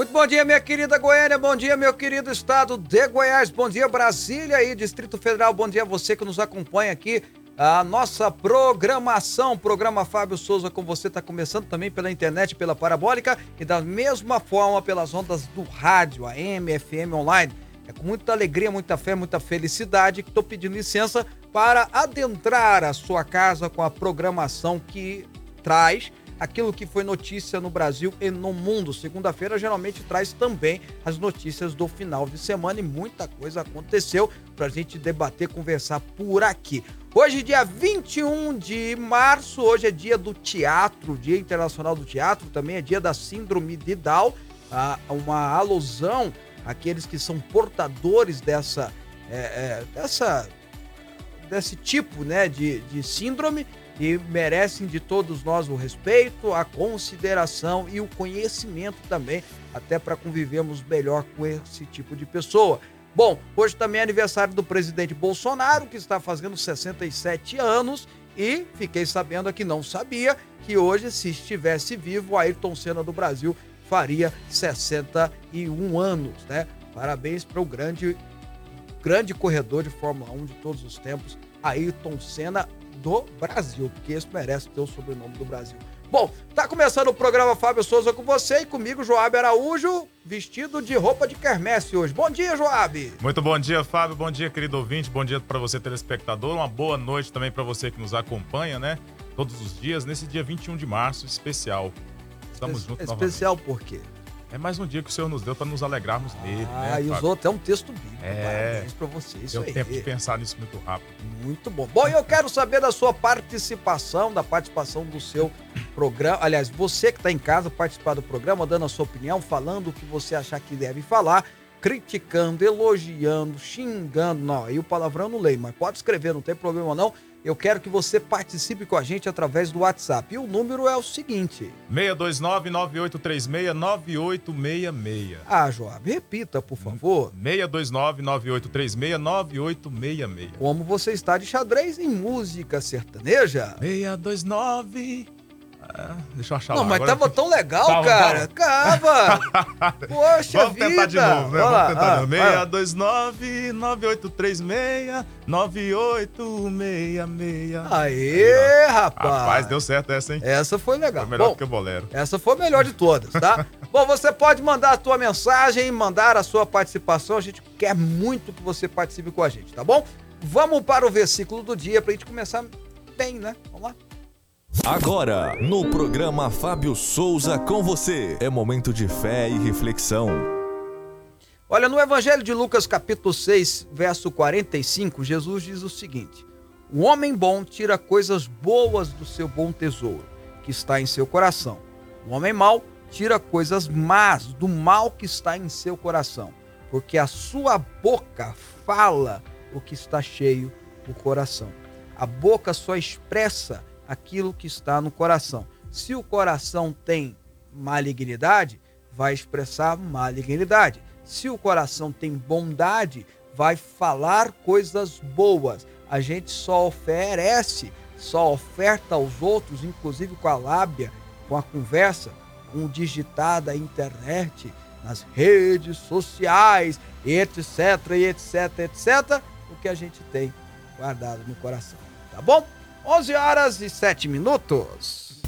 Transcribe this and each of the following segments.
Muito bom dia, minha querida Goiânia. Bom dia, meu querido estado de Goiás. Bom dia, Brasília e Distrito Federal. Bom dia a você que nos acompanha aqui. A nossa programação, programa Fábio Souza com você, está começando também pela internet, pela parabólica e da mesma forma pelas ondas do rádio, AM, FM online. É com muita alegria, muita fé, muita felicidade que estou pedindo licença para adentrar a sua casa com a programação que traz aquilo que foi notícia no Brasil e no mundo. Segunda-feira geralmente traz também as notícias do final de semana e muita coisa aconteceu para a gente debater, conversar por aqui. Hoje, dia 21 de março, hoje é dia do teatro, Dia Internacional do Teatro, também é dia da Síndrome de Down, uma alusão àqueles que são portadores dessa, é, é, dessa desse tipo né, de, de síndrome e merecem de todos nós o respeito, a consideração e o conhecimento também, até para convivermos melhor com esse tipo de pessoa. Bom, hoje também é aniversário do presidente Bolsonaro, que está fazendo 67 anos, e fiquei sabendo que não sabia que hoje, se estivesse vivo, Ayrton Senna do Brasil faria 61 anos, né? Parabéns para o grande, grande corredor de Fórmula 1 de todos os tempos, Ayrton Senna do Brasil, porque esse merece ter o sobrenome do Brasil. Bom, tá começando o programa Fábio Souza com você e comigo, Joab Araújo, vestido de roupa de quermesse hoje. Bom dia, Joab! Muito bom dia, Fábio. Bom dia, querido ouvinte. Bom dia para você, telespectador. Uma boa noite também para você que nos acompanha, né? Todos os dias, nesse dia 21 de março, especial. Estamos juntos Especial novamente. por quê? É mais um dia que o Senhor nos deu para nos alegrarmos nele, ah, né? e os outros é um texto bíblico. É. Parabéns pra vocês. Deu tempo de pensar nisso muito rápido. Muito bom. Bom, eu quero saber da sua participação, da participação do seu programa. Aliás, você que está em casa, participar do programa, dando a sua opinião, falando o que você achar que deve falar, criticando, elogiando, xingando. Não, aí o palavrão não leio, mas pode escrever, não tem problema não eu quero que você participe com a gente através do WhatsApp. E o número é o seguinte: 629-9836-9866. Ah, Joab, repita, por favor. 629-9836-9866. Como você está de xadrez em música sertaneja? 629 é, deixa eu achar Não, lá. mas Agora tava tão legal, tava, cara. Tava. Poxa Vamos vida. tentar de novo, né? Vamos tentar de novo. 629 9836 9866. Aê, rapaz. Rapaz, deu certo essa, hein? Essa foi legal. Foi melhor Bom, que o bolero. Essa foi a melhor de todas, tá? Bom, você pode mandar a tua mensagem, mandar a sua participação. A gente quer muito que você participe com a gente, tá bom? Vamos para o versículo do dia pra gente começar bem, né? Vamos lá. Agora, no programa Fábio Souza com você, é momento de fé e reflexão. Olha, no Evangelho de Lucas, capítulo 6, verso 45, Jesus diz o seguinte: O homem bom tira coisas boas do seu bom tesouro, que está em seu coração. O homem mau tira coisas más do mal que está em seu coração, porque a sua boca fala o que está cheio o coração. A boca só expressa aquilo que está no coração. Se o coração tem malignidade, vai expressar malignidade. Se o coração tem bondade, vai falar coisas boas. A gente só oferece, só oferta aos outros, inclusive com a lábia, com a conversa, com o digitar da internet, nas redes sociais, etc, etc, etc, o que a gente tem guardado no coração. Tá bom? 11 horas e 7 minutos.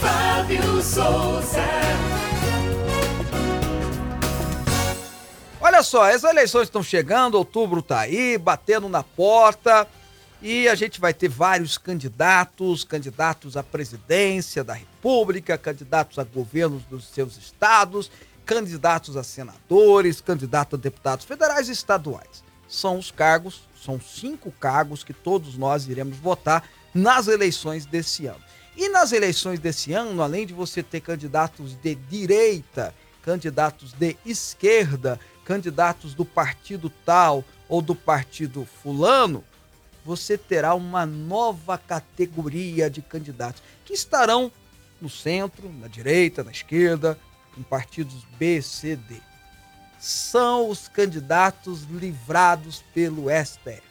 Fábio Souza. Olha só, as eleições estão chegando, outubro está aí, batendo na porta, e a gente vai ter vários candidatos, candidatos à presidência da República, candidatos a governos dos seus estados, candidatos a senadores, candidatos a deputados federais e estaduais. São os cargos, são cinco cargos que todos nós iremos votar nas eleições desse ano. E nas eleições desse ano, além de você ter candidatos de direita, candidatos de esquerda, candidatos do partido tal ou do partido fulano, você terá uma nova categoria de candidatos que estarão no centro, na direita, na esquerda, em partidos B, C, D. São os candidatos livrados pelo STF.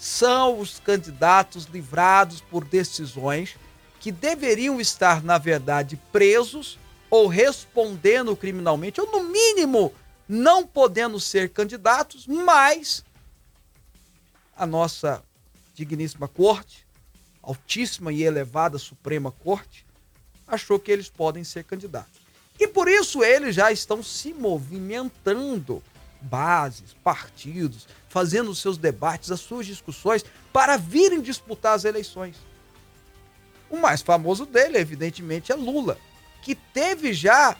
São os candidatos livrados por decisões que deveriam estar, na verdade, presos ou respondendo criminalmente, ou no mínimo não podendo ser candidatos, mas a nossa digníssima corte, altíssima e elevada Suprema Corte, achou que eles podem ser candidatos. E por isso eles já estão se movimentando, bases, partidos, fazendo os seus debates, as suas discussões, para virem disputar as eleições. O mais famoso dele, evidentemente, é Lula, que teve já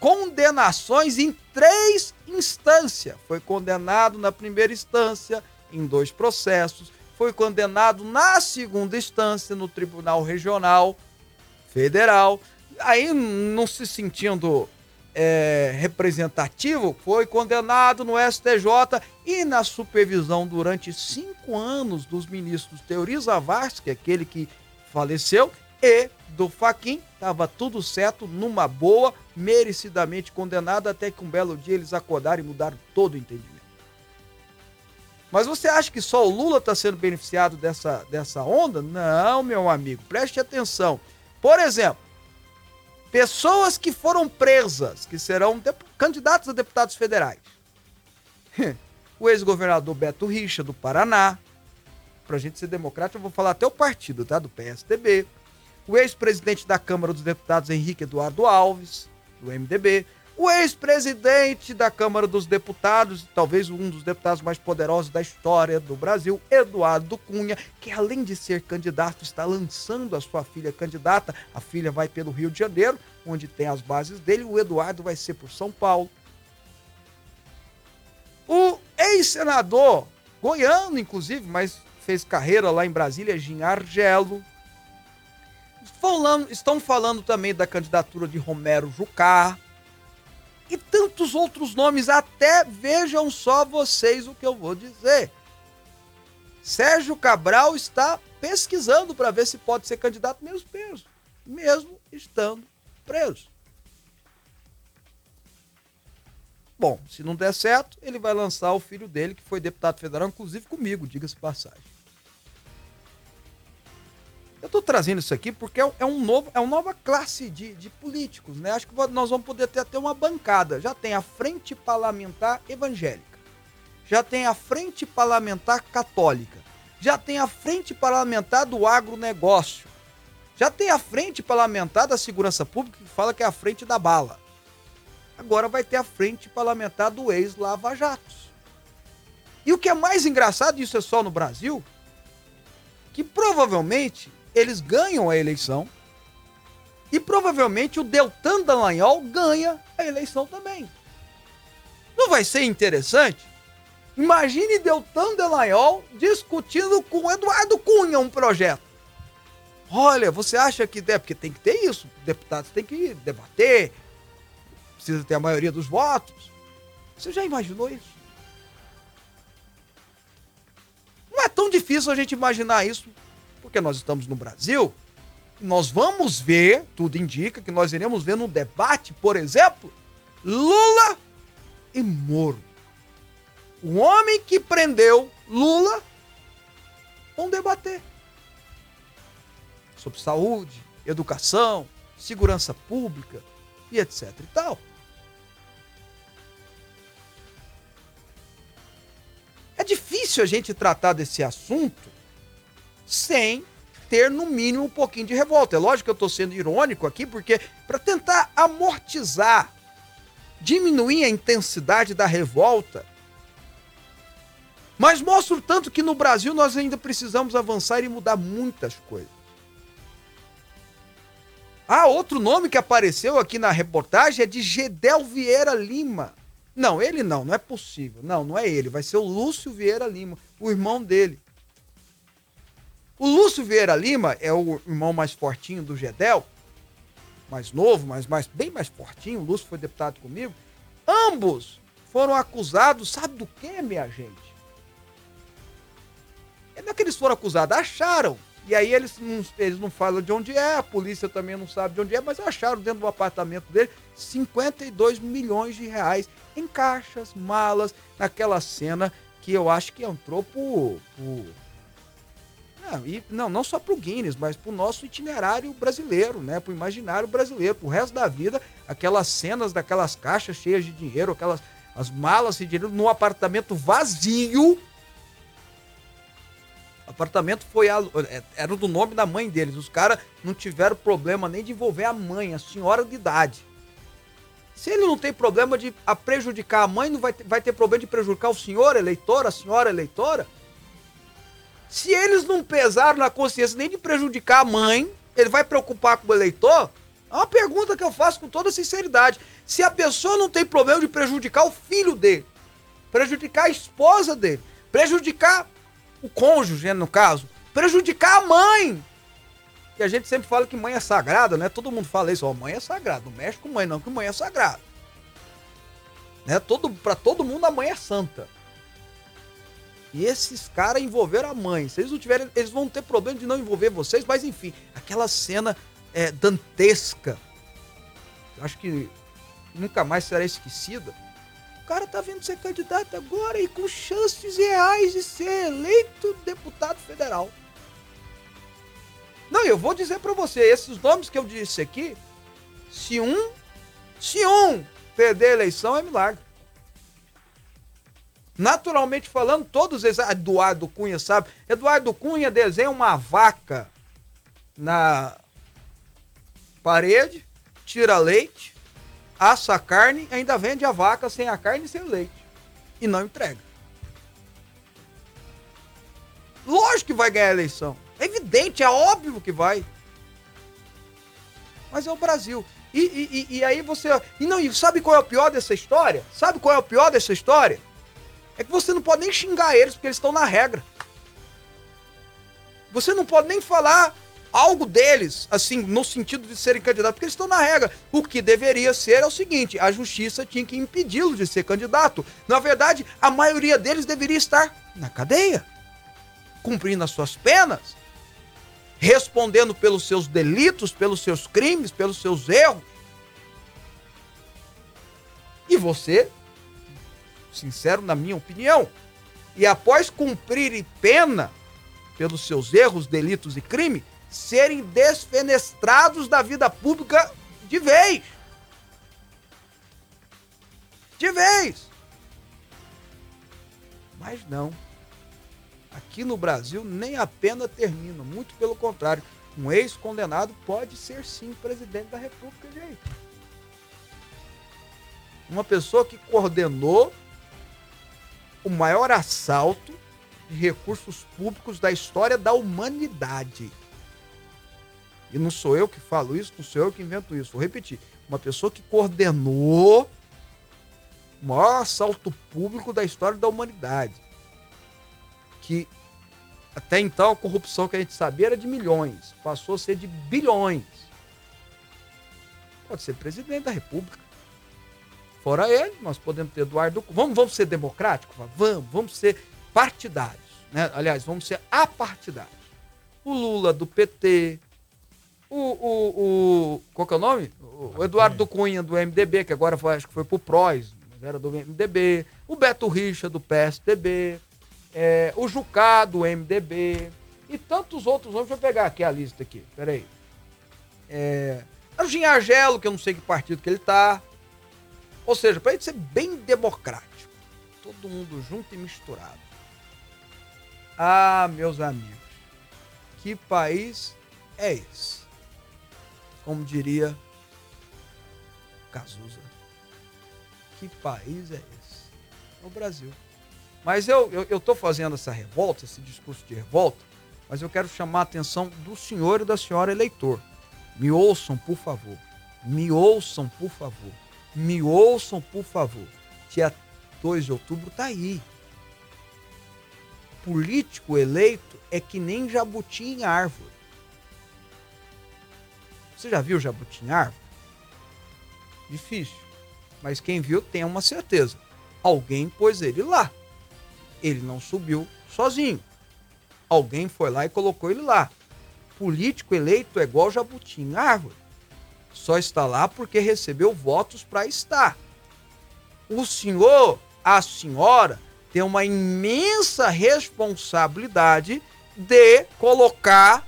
condenações em três instâncias. Foi condenado na primeira instância, em dois processos, foi condenado na segunda instância, no Tribunal Regional Federal. Aí, não se sentindo é, representativo, foi condenado no STJ e na supervisão durante cinco anos dos ministros Teori Zavascki, é aquele que faleceu, e do Faquin, estava tudo certo, numa boa, merecidamente condenado, até que um belo dia eles acordaram e mudaram todo o entendimento. Mas você acha que só o Lula está sendo beneficiado dessa, dessa onda? Não, meu amigo, preste atenção. Por exemplo, pessoas que foram presas, que serão candidatos a deputados federais. o ex-governador Beto Richa, do Paraná. Para a gente ser democrático, eu vou falar até o partido, tá? Do PSDB. O ex-presidente da Câmara dos Deputados, Henrique Eduardo Alves, do MDB o ex-presidente da Câmara dos Deputados, talvez um dos deputados mais poderosos da história do Brasil, Eduardo Cunha, que além de ser candidato, está lançando a sua filha candidata. A filha vai pelo Rio de Janeiro, onde tem as bases dele. O Eduardo vai ser por São Paulo. O ex-senador, goiano inclusive, mas fez carreira lá em Brasília, Gin Argelo. Falando, estão falando também da candidatura de Romero Jucá e tantos outros nomes. Até vejam só vocês o que eu vou dizer. Sérgio Cabral está pesquisando para ver se pode ser candidato mesmo preso, mesmo estando preso. Bom, se não der certo, ele vai lançar o filho dele, que foi deputado federal, inclusive comigo, diga-se passagem. Eu estou trazendo isso aqui porque é, é, um novo, é uma nova classe de, de políticos, né? Acho que nós vamos poder ter até uma bancada. Já tem a frente parlamentar evangélica, já tem a frente parlamentar católica, já tem a frente parlamentar do agronegócio, já tem a frente parlamentar da segurança pública que fala que é a frente da bala. Agora vai ter a frente parlamentar do ex-Lava Jatos. E o que é mais engraçado, isso é só no Brasil, que provavelmente eles ganham a eleição e provavelmente o Deltan Dallagnol ganha a eleição também. Não vai ser interessante? Imagine Deltan Dallagnol discutindo com Eduardo Cunha um projeto. Olha, você acha que é porque tem que ter isso, deputados têm que debater, precisa ter a maioria dos votos. Você já imaginou isso? Não é tão difícil a gente imaginar isso porque nós estamos no Brasil, nós vamos ver, tudo indica que nós iremos ver no debate, por exemplo, Lula e Moro. O homem que prendeu Lula vão debater sobre saúde, educação, segurança pública e etc e tal. É difícil a gente tratar desse assunto sem ter no mínimo um pouquinho de revolta. É lógico que eu estou sendo irônico aqui, porque para tentar amortizar, diminuir a intensidade da revolta, mas mostro tanto que no Brasil nós ainda precisamos avançar e mudar muitas coisas. Ah, outro nome que apareceu aqui na reportagem é de Gedel Vieira Lima. Não, ele não, não é possível. Não, não é ele. Vai ser o Lúcio Vieira Lima, o irmão dele. O Lúcio Vieira Lima é o irmão mais fortinho do Gedel, mais novo, mas mais, bem mais fortinho. O Lúcio foi deputado comigo. Ambos foram acusados, sabe do que, minha gente? Não é que eles foram acusados, acharam. E aí eles não, eles não falam de onde é, a polícia também não sabe de onde é, mas acharam dentro do apartamento dele 52 milhões de reais em caixas, malas, naquela cena que eu acho que entrou por. por não, e, não, não só pro Guinness, mas pro nosso itinerário brasileiro, né? Pro imaginário brasileiro, pro resto da vida, aquelas cenas daquelas caixas cheias de dinheiro, aquelas as malas de dinheiro num apartamento vazio. O apartamento foi alu- é, era do nome da mãe deles. Os caras não tiveram problema nem de envolver a mãe, a senhora de idade. Se ele não tem problema de a prejudicar a mãe, não vai ter, vai ter problema de prejudicar o senhor eleitor, a senhora eleitora? Se eles não pesaram na consciência nem de prejudicar a mãe, ele vai preocupar com o eleitor? É uma pergunta que eu faço com toda sinceridade. Se a pessoa não tem problema de prejudicar o filho dele, prejudicar a esposa dele, prejudicar o cônjuge, né, no caso, prejudicar a mãe. E a gente sempre fala que mãe é sagrada, né? Todo mundo fala isso, ó, mãe é sagrada. Não mexe com mãe, não, que mãe é sagrada. Né? Todo, pra todo mundo a mãe é santa. E esses caras envolveram a mãe. Se eles não tiverem, eles vão ter problema de não envolver vocês, mas enfim, aquela cena é, dantesca. Acho que nunca mais será esquecida. O cara tá vindo ser candidato agora e com chances reais de ser eleito deputado federal. Não, eu vou dizer pra você, esses nomes que eu disse aqui, se um, se um perder a eleição é milagre. Naturalmente falando, todos eles, Eduardo Cunha sabe, Eduardo Cunha desenha uma vaca na parede, tira leite, assa a carne, ainda vende a vaca sem a carne e sem o leite. E não entrega. Lógico que vai ganhar a eleição. É evidente, é óbvio que vai. Mas é o Brasil. E, e, e- aí você. E não, e sabe qual é o pior dessa história? Sabe qual é o pior dessa história? É que você não pode nem xingar eles porque eles estão na regra. Você não pode nem falar algo deles, assim, no sentido de serem candidatos, porque eles estão na regra. O que deveria ser é o seguinte: a justiça tinha que impedi-los de ser candidato. Na verdade, a maioria deles deveria estar na cadeia, cumprindo as suas penas, respondendo pelos seus delitos, pelos seus crimes, pelos seus erros. E você, sincero na minha opinião, e após cumprirem pena pelos seus erros, delitos e crime, serem desfenestrados da vida pública de vez. De vez. Mas não. Aqui no Brasil nem a pena termina, muito pelo contrário. Um ex-condenado pode ser sim presidente da República, gente. Uma pessoa que coordenou o maior assalto de recursos públicos da história da humanidade. E não sou eu que falo isso, não sou eu que invento isso. Vou repetir. Uma pessoa que coordenou o maior assalto público da história da humanidade. Que até então a corrupção que a gente sabia era de milhões, passou a ser de bilhões. Pode ser presidente da República. Fora ele, nós podemos ter Eduardo. Cunha. Vamos, vamos ser democráticos? Vamos, vamos ser partidários. Né? Aliás, vamos ser apartidários. O Lula do PT, o, o, o. Qual que é o nome? O, o Eduardo Cunha do MDB, que agora foi, acho que foi pro PROS, mas era do MDB. O Beto Richa do PSDB. é, o Jucá do MDB. E tantos outros nomes. Deixa eu pegar aqui a lista aqui. Peraí. É, o Ginhagelo, que eu não sei que partido que ele tá. Ou seja, para ele ser bem democrático. Todo mundo junto e misturado. Ah, meus amigos. Que país é esse? Como diria Cazuza. Que país é esse? É o Brasil. Mas eu, eu, eu fazendo essa revolta, esse discurso de revolta, mas eu quero chamar a atenção do senhor e da senhora eleitor. Me ouçam, por favor. Me ouçam, por favor. Me ouçam, por favor. Dia 2 de outubro tá aí. Político eleito é que nem jabuti em árvore. Você já viu jabuti em árvore? Difícil. Mas quem viu tem uma certeza. Alguém pôs ele lá. Ele não subiu sozinho. Alguém foi lá e colocou ele lá. Político eleito é igual jabuti em árvore. Só está lá porque recebeu votos para estar. O senhor, a senhora, tem uma imensa responsabilidade de colocar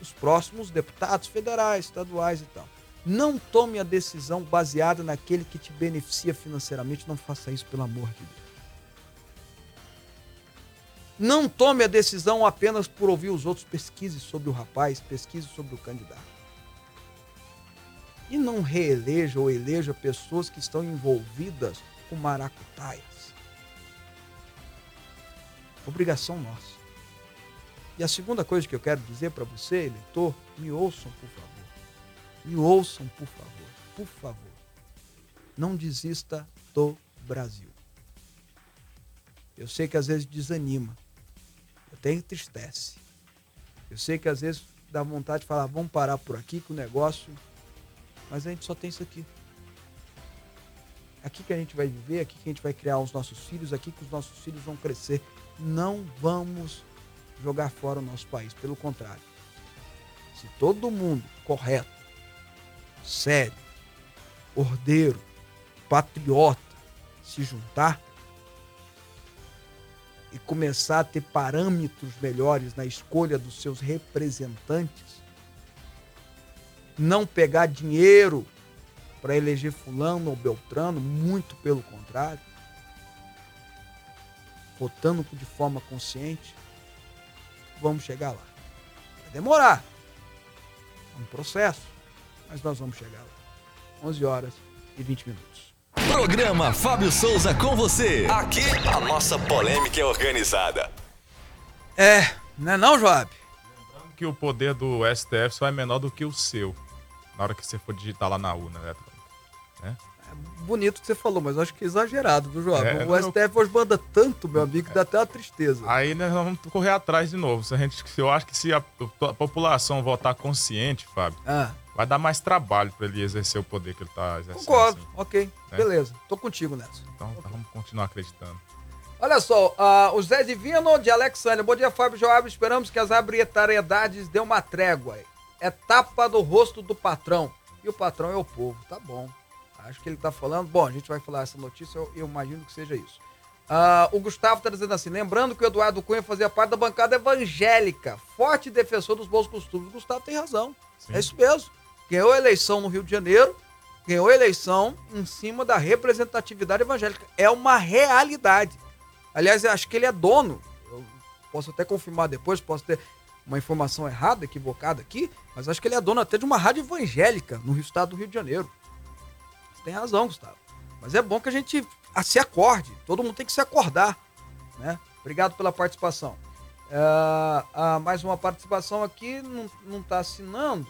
os próximos deputados federais, estaduais e tal. Não tome a decisão baseada naquele que te beneficia financeiramente. Não faça isso, pelo amor de Deus. Não tome a decisão apenas por ouvir os outros. Pesquise sobre o rapaz, pesquise sobre o candidato. E não reeleja ou eleja pessoas que estão envolvidas com maracutaias. Obrigação nossa. E a segunda coisa que eu quero dizer para você, eleitor, me ouçam, por favor. Me ouçam, por favor. Por favor. Não desista do Brasil. Eu sei que às vezes desanima. Até entristece. Eu sei que às vezes dá vontade de falar, vamos parar por aqui que o negócio. Mas a gente só tem isso aqui. Aqui que a gente vai viver, aqui que a gente vai criar os nossos filhos, aqui que os nossos filhos vão crescer. Não vamos jogar fora o nosso país. Pelo contrário. Se todo mundo correto, sério, ordeiro, patriota se juntar e começar a ter parâmetros melhores na escolha dos seus representantes, não pegar dinheiro para eleger fulano ou beltrano, muito pelo contrário, votando de forma consciente, vamos chegar lá. Vai demorar. É um processo, mas nós vamos chegar lá. 11 horas e 20 minutos. Programa Fábio Souza com você. Aqui a nossa polêmica é organizada. É, não é não, Joab? Lembrando que o poder do STF só é menor do que o seu. Na hora que você for digitar lá na urna eletrônica. Né? Bonito que você falou, mas eu acho que é exagerado, viu, Joab? É, o STF hoje manda tanto, meu amigo, que dá até uma tristeza. Aí nós vamos correr atrás de novo. Se a gente, eu acho que se a, a população votar consciente, Fábio, Ah, vai dar mais trabalho para ele exercer o poder que ele tá exercendo. concordo, assim. ok, É. beleza. Tô contigo nessa. Então vamos continuar acreditando. Olha só, ah, o Zé Divino de Alexandre. Bom dia, Fábio Joab. Esperamos que as arbitrariedades dêem uma trégua. É tapa do rosto do patrão. E o patrão é o povo. Tá bom. Acho que ele tá falando. Bom, a gente vai falar essa notícia, eu, eu imagino que seja isso. Ah, o Gustavo tá dizendo assim: lembrando que o Eduardo Cunha fazia parte da bancada evangélica, forte defensor dos bons costumes. O Gustavo tem razão. Sim. É isso mesmo. Ganhou a eleição no Rio de Janeiro, ganhou a eleição em cima da representatividade evangélica. É uma realidade. Aliás, eu acho que ele é dono. Eu posso até confirmar depois, posso ter uma informação errada, equivocada aqui, mas acho que ele é dono até de uma rádio evangélica no estado do Rio de Janeiro. Você tem razão, Gustavo. Mas é bom que a gente se acorde. Todo mundo tem que se acordar. Né? Obrigado pela participação. Ah, ah, mais uma participação aqui, não, não tá assinando.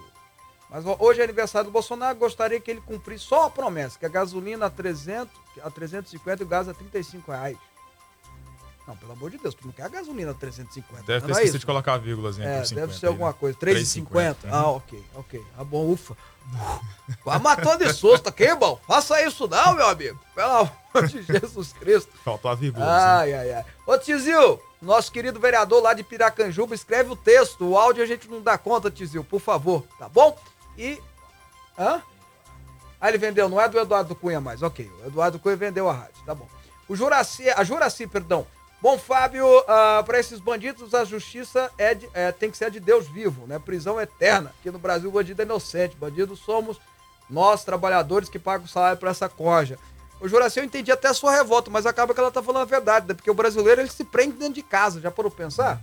Mas hoje é aniversário do Bolsonaro, gostaria que ele cumprisse só a promessa, que a gasolina a 300, a 350 e o gás a 35 reais. Não, pelo amor de Deus, tu não quer a gasolina a 350. Deve ter é esquecido isso? de colocar a vírgulazinha É, aqui, 50 deve ser aí, alguma né? coisa. 3,50. 3,50, Ah, ok, ok. Ah, bom, ufa. Vai matando de susto aqui, irmão. Faça isso não, meu amigo. Pelo amor de Jesus Cristo. Faltou a vírgula. Ai, ai, ai. Ô, Tizil, nosso querido vereador lá de Piracanjuba, escreve o texto. O áudio a gente não dá conta, Tizil, por favor, tá bom? E. Hã? Ah, ele vendeu, não é do Eduardo Cunha mais. Ok, o Eduardo Cunha vendeu a rádio, tá bom. O Juraci, a Juraci, perdão. Bom, Fábio, ah, para esses bandidos, a justiça é de- é, tem que ser de Deus vivo, né? Prisão eterna. Aqui no Brasil, o bandido é inocente. Bandidos somos nós, trabalhadores, que pagam o salário para essa corja. O Juraci, eu entendi até a sua revolta, mas acaba que ela tá falando a verdade, né? Porque o brasileiro, ele se prende dentro de casa. Já parou pensar?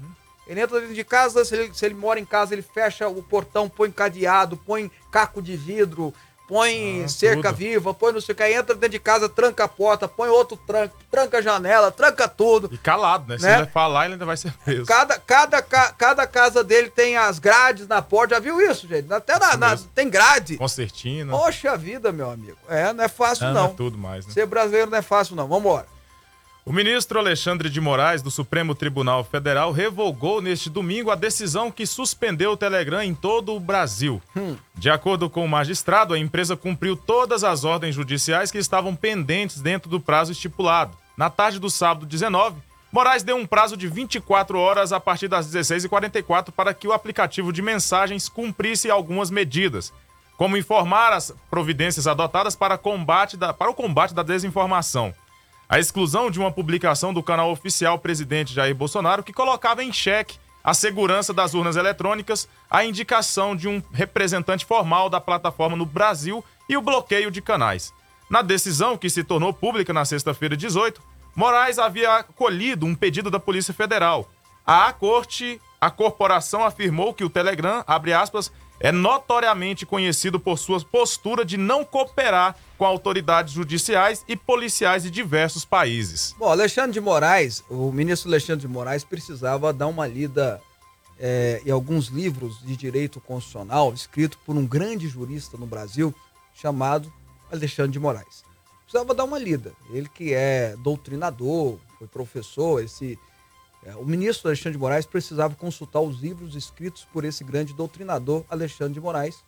Ele entra dentro de casa, se ele, se ele mora em casa, ele fecha o portão, põe cadeado, põe caco de vidro, põe Ah, cerca tudo. viva, põe não sei o que, aí entra dentro de casa, tranca a porta, põe outro tranca, tranca a janela, tranca tudo. E calado, né? Se Né? ele vai falar, ele ainda vai ser preso. Cada, cada, ca- cada casa dele tem as grades na porta. Já viu isso, gente? Até na, na- tem grade. Concertina. Poxa vida, meu amigo. É, não é fácil, Ah, não. é tudo mais, né? Ser brasileiro não é fácil, não. Vambora. O ministro Alexandre de Moraes, do Supremo Tribunal Federal, revogou neste domingo a decisão que suspendeu o Telegram em todo o Brasil. De acordo com o magistrado, a empresa cumpriu todas as ordens judiciais que estavam pendentes dentro do prazo estipulado. Na tarde do sábado 19, Moraes deu um prazo de 24 horas a partir das 16h44 para que o aplicativo de mensagens cumprisse algumas medidas, como informar as providências adotadas para, combate da, para o combate da desinformação. A exclusão de uma publicação do canal oficial presidente Jair Bolsonaro que colocava em xeque a segurança das urnas eletrônicas, a indicação de um representante formal da plataforma no Brasil e o bloqueio de canais. Na decisão, que se tornou pública na sexta-feira 18, Moraes havia acolhido um pedido da Polícia Federal. A corte, a corporação afirmou que o Telegram, abre aspas, é notoriamente conhecido por sua postura de não cooperar com autoridades judiciais e policiais de diversos países. Bom, Alexandre de Moraes, o ministro Alexandre de Moraes precisava dar uma lida é, em alguns livros de direito constitucional escrito por um grande jurista no Brasil chamado Alexandre de Moraes precisava dar uma lida. Ele que é doutrinador, foi professor, esse o ministro Alexandre de Moraes precisava consultar os livros escritos por esse grande doutrinador Alexandre de Moraes,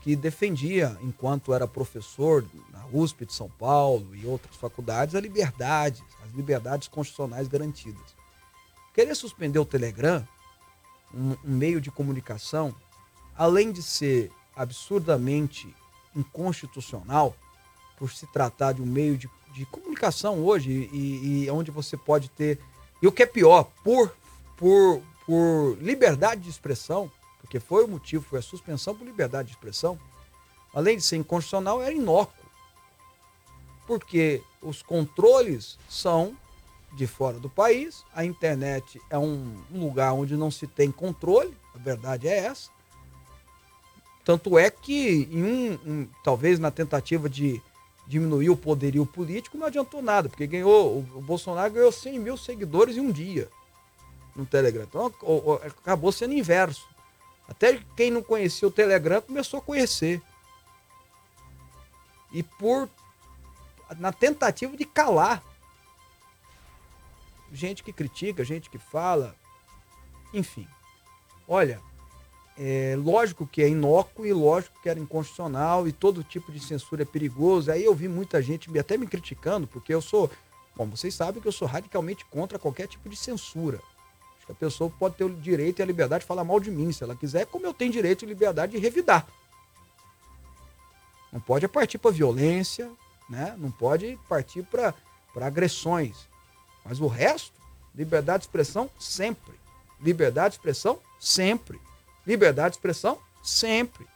que defendia, enquanto era professor na USP de São Paulo e outras faculdades, a liberdade, as liberdades constitucionais garantidas. Querer suspender o Telegram, um, um meio de comunicação, além de ser absurdamente inconstitucional, por se tratar de um meio de, de comunicação hoje e, e, onde você pode ter. E o que é pior, por, por, por liberdade de expressão, porque foi o motivo, foi a suspensão por liberdade de expressão, além de ser inconstitucional, era inócuo. Porque os controles são de fora do país, a internet é um, lugar onde não se tem controle, a verdade é essa. Tanto é que, em um, um, talvez na tentativa de diminuir o poderio político, não adiantou nada, porque ganhou, o Bolsonaro ganhou 100 mil seguidores em um dia no Telegram. Então acabou sendo inverso. Até quem não conhecia o Telegram começou a conhecer. E por na tentativa de calar gente que critica, gente que fala, enfim. Olha, é, lógico que é inócuo e lógico que era inconstitucional e todo tipo de censura é perigoso. Aí eu vi muita gente até me criticando, porque eu sou, bom, vocês sabem que eu sou radicalmente contra qualquer tipo de censura. Acho que a pessoa pode ter o direito e a liberdade de falar mal de mim, se ela quiser, como eu tenho direito e liberdade de revidar. Não pode partir para violência, né? não pode partir para agressões. Mas o resto, liberdade de expressão, sempre. Liberdade de expressão, sempre. Liberdade de expressão? Sempre.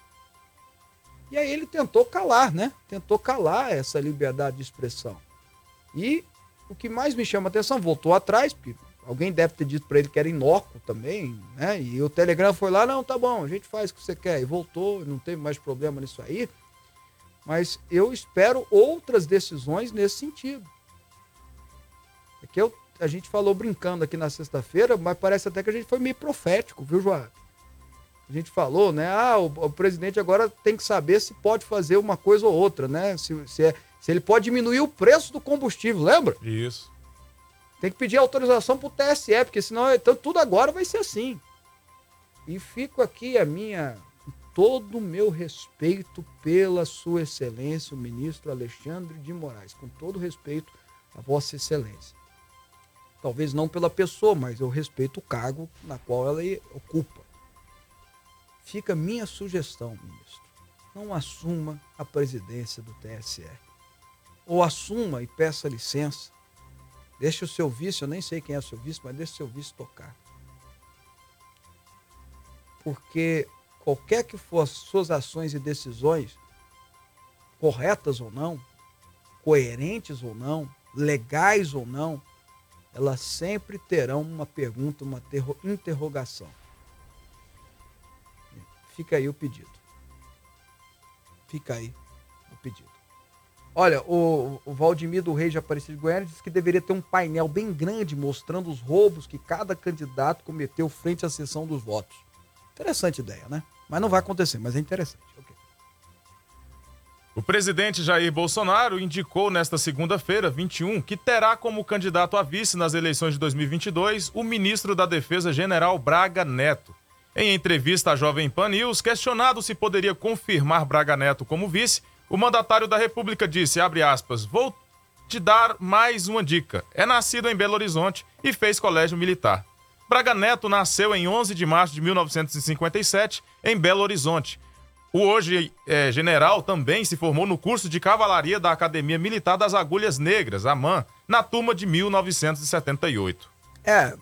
E aí ele tentou calar, né? Tentou calar essa liberdade de expressão. E o que mais me chama a atenção, voltou atrás, porque alguém deve ter dito para ele que era inócuo também, né? E o Telegram foi lá, não, tá bom, a gente faz o que você quer. E voltou, não teve mais problema nisso aí. Mas eu espero outras decisões nesse sentido. É que eu, a gente falou brincando aqui na sexta-feira, mas parece até que a gente foi meio profético, viu, João? A gente falou, né? Ah, o, o, presidente agora tem que saber se pode fazer uma coisa ou outra, né? Se, se, é, se ele pode diminuir o preço do combustível, lembra? Isso. Tem que pedir autorização para o TSE, porque senão então, tudo agora vai ser assim. E fico aqui a minha todo o meu respeito pela sua excelência, o ministro Alexandre de Moraes, com todo respeito a vossa excelência. Talvez não pela pessoa, mas eu respeito o cargo na qual ela ocupa. Fica minha sugestão, ministro. Não assuma a presidência do TSE. Ou assuma e peça licença. Deixe o seu vice, eu nem sei quem é o seu vice, mas deixe o seu vice tocar. Porque qualquer que for as suas ações e decisões, corretas ou não, coerentes ou não, legais ou não, elas sempre terão uma pergunta, uma interrogação. Fica aí o pedido. Fica aí o pedido. Olha, o, o Valdemir do Rei de Aparecido de Goiânia disse que deveria ter um painel bem grande mostrando os roubos que cada candidato cometeu frente à sessão dos votos. Interessante ideia, né? Mas não vai acontecer, mas é interessante. Okay. O presidente Jair Bolsonaro indicou nesta segunda-feira, 21, que terá como candidato a vice nas eleições de 2022 o ministro da Defesa, General Braga Neto. Em entrevista à Jovem Pan News, questionado se poderia confirmar Braga Neto como vice, o mandatário da República disse, aspas, vou te dar mais uma dica. É nascido em Belo Horizonte e fez colégio militar. Braga Neto nasceu em 11 de março de 1957 em Belo Horizonte. O hoje é, general também se formou no curso de cavalaria da Academia Militar das Agulhas Negras, AMAN, na turma de 1978. É,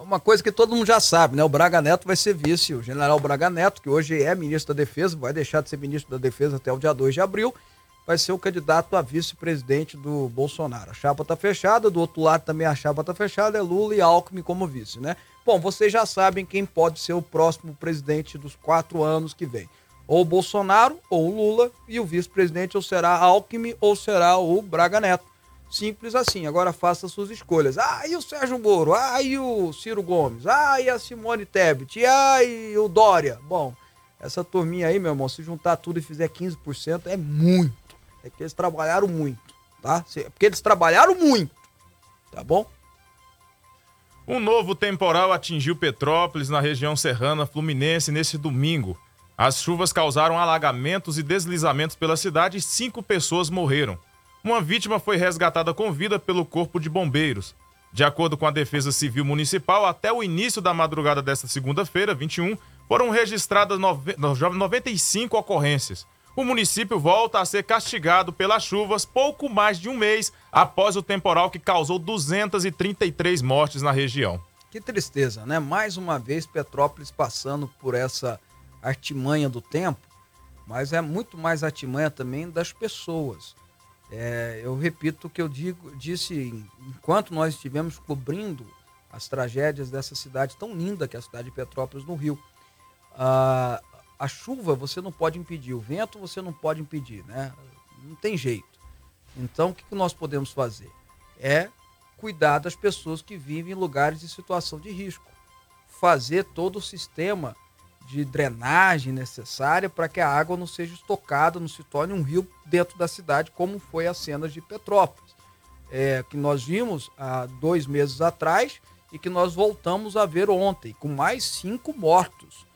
uma coisa que todo mundo já sabe, né? O Braga Neto vai ser vice, o general Braga Neto, que hoje é ministro da Defesa, vai deixar de ser ministro da Defesa até o dia 2 de abril, vai ser o candidato a vice-presidente do Bolsonaro. A chapa tá fechada, do outro lado também a chapa tá fechada, é Lula e Alckmin como vice, né? Bom, vocês já sabem quem pode ser o próximo presidente dos quatro anos que vem. Ou Bolsonaro, ou Lula, e o vice-presidente ou será Alckmin ou será o Braga Neto. Simples assim. Agora faça suas escolhas. Ah, e o Sérgio Moro? Ah, e o Ciro Gomes? Ah, e a Simone Tebet? Ah, e o Dória? Bom, essa turminha aí, meu irmão, se juntar tudo e fizer 15%, é muito. É porque eles trabalharam muito, tá? Porque eles trabalharam muito, tá bom? Um novo temporal atingiu Petrópolis, na região serrana fluminense, nesse domingo. As chuvas causaram alagamentos e deslizamentos pela cidade e cinco pessoas morreram. Uma vítima foi resgatada com vida pelo Corpo de Bombeiros. De acordo com a Defesa Civil Municipal, até o início da madrugada desta segunda-feira, 21, foram registradas 95 ocorrências. O município volta a ser castigado pelas chuvas pouco mais de um mês após o temporal que causou 233 mortes na região. Que tristeza, né? Mais uma vez Petrópolis passando por essa artimanha do tempo, mas é muito mais artimanha também das pessoas. É, eu repito o que eu digo, disse enquanto nós estivemos cobrindo as tragédias dessa cidade tão linda que é a cidade de Petrópolis no Rio. Ah, a chuva você não pode impedir, o vento você não pode impedir, né? Não tem jeito. Então o que, nós podemos fazer? É cuidar das pessoas que vivem em lugares de situação de risco. Fazer todo o sistema de drenagem necessária para que a água não seja estocada, não se torne um rio dentro da cidade, como foi a cena de Petrópolis, é, que nós vimos há dois meses atrás e que nós voltamos a ver ontem, com mais cinco mortos.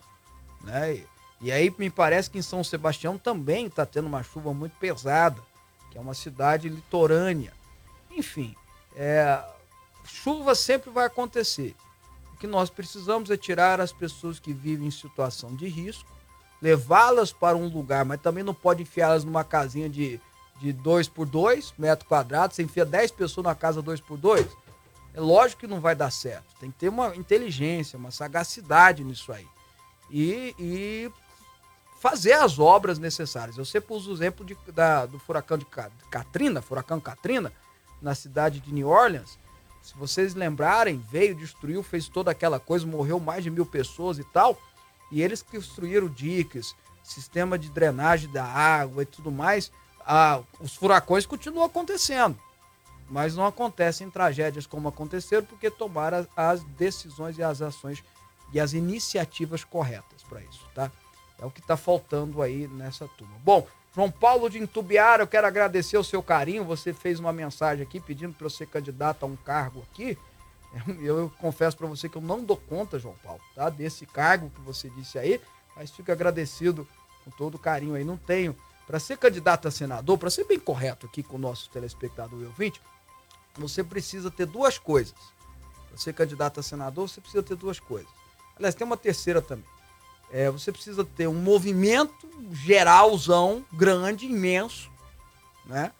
Né? E, aí me parece que em São Sebastião também está tendo uma chuva muito pesada, que é uma cidade litorânea. Enfim, é, chuva sempre vai acontecer que nós precisamos é tirar as pessoas que vivem em situação de risco, levá-las para um lugar, mas também não pode enfiá-las numa casinha de, de 2 por 2 metros quadrados, você enfia 10 pessoas na casa 2 por 2 é lógico que não vai dar certo. Tem que ter uma inteligência, uma sagacidade nisso aí. E, e fazer as obras necessárias. Eu sempre uso o exemplo de, da, do furacão de Katrina, furacão Katrina, na cidade de New Orleans. Se vocês lembrarem, veio, destruiu, fez toda aquela coisa, morreu mais de mil pessoas e tal. E eles construíram diques, sistema de drenagem da água e tudo mais. Ah, os furacões continuam acontecendo. Mas não acontecem tragédias como aconteceram porque tomaram as decisões e as ações e as iniciativas corretas para isso, tá? É o que está faltando aí nessa turma. Bom, João Paulo de Intubiara, eu quero agradecer o seu carinho. Você fez uma mensagem aqui pedindo para eu ser candidato a um cargo aqui. Eu, confesso para você que eu não dou conta, João Paulo, tá? Desse cargo que você disse aí, mas fico agradecido com todo o carinho aí. Não tenho. Para ser candidato a senador, para ser bem correto aqui com o nosso telespectador e ouvinte, você precisa ter duas coisas. Para ser candidato a senador, você precisa ter duas coisas. Aliás, tem uma terceira também. É, você precisa ter um movimento geralzão, grande, imenso, né?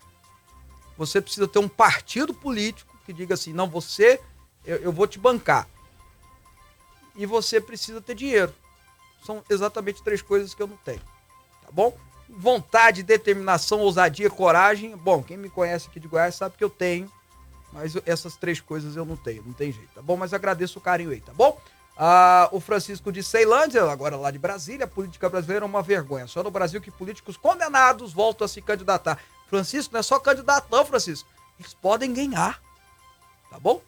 Você precisa ter um partido político que diga assim, não, você, eu, eu vou te bancar. E você precisa ter dinheiro. São exatamente três coisas que eu não tenho, tá bom? Vontade, determinação, ousadia, coragem. Bom, quem me conhece aqui de Goiás sabe que eu tenho, mas essas três coisas eu não tenho, não tem jeito, tá bom? Mas agradeço o carinho aí, tá bom? Ah, o Francisco de Ceilândia, agora lá de Brasília, a política brasileira é uma vergonha. Só no Brasil que políticos condenados voltam a se candidatar. Francisco, não é só candidato, não, Francisco. Eles podem ganhar. Tá bom?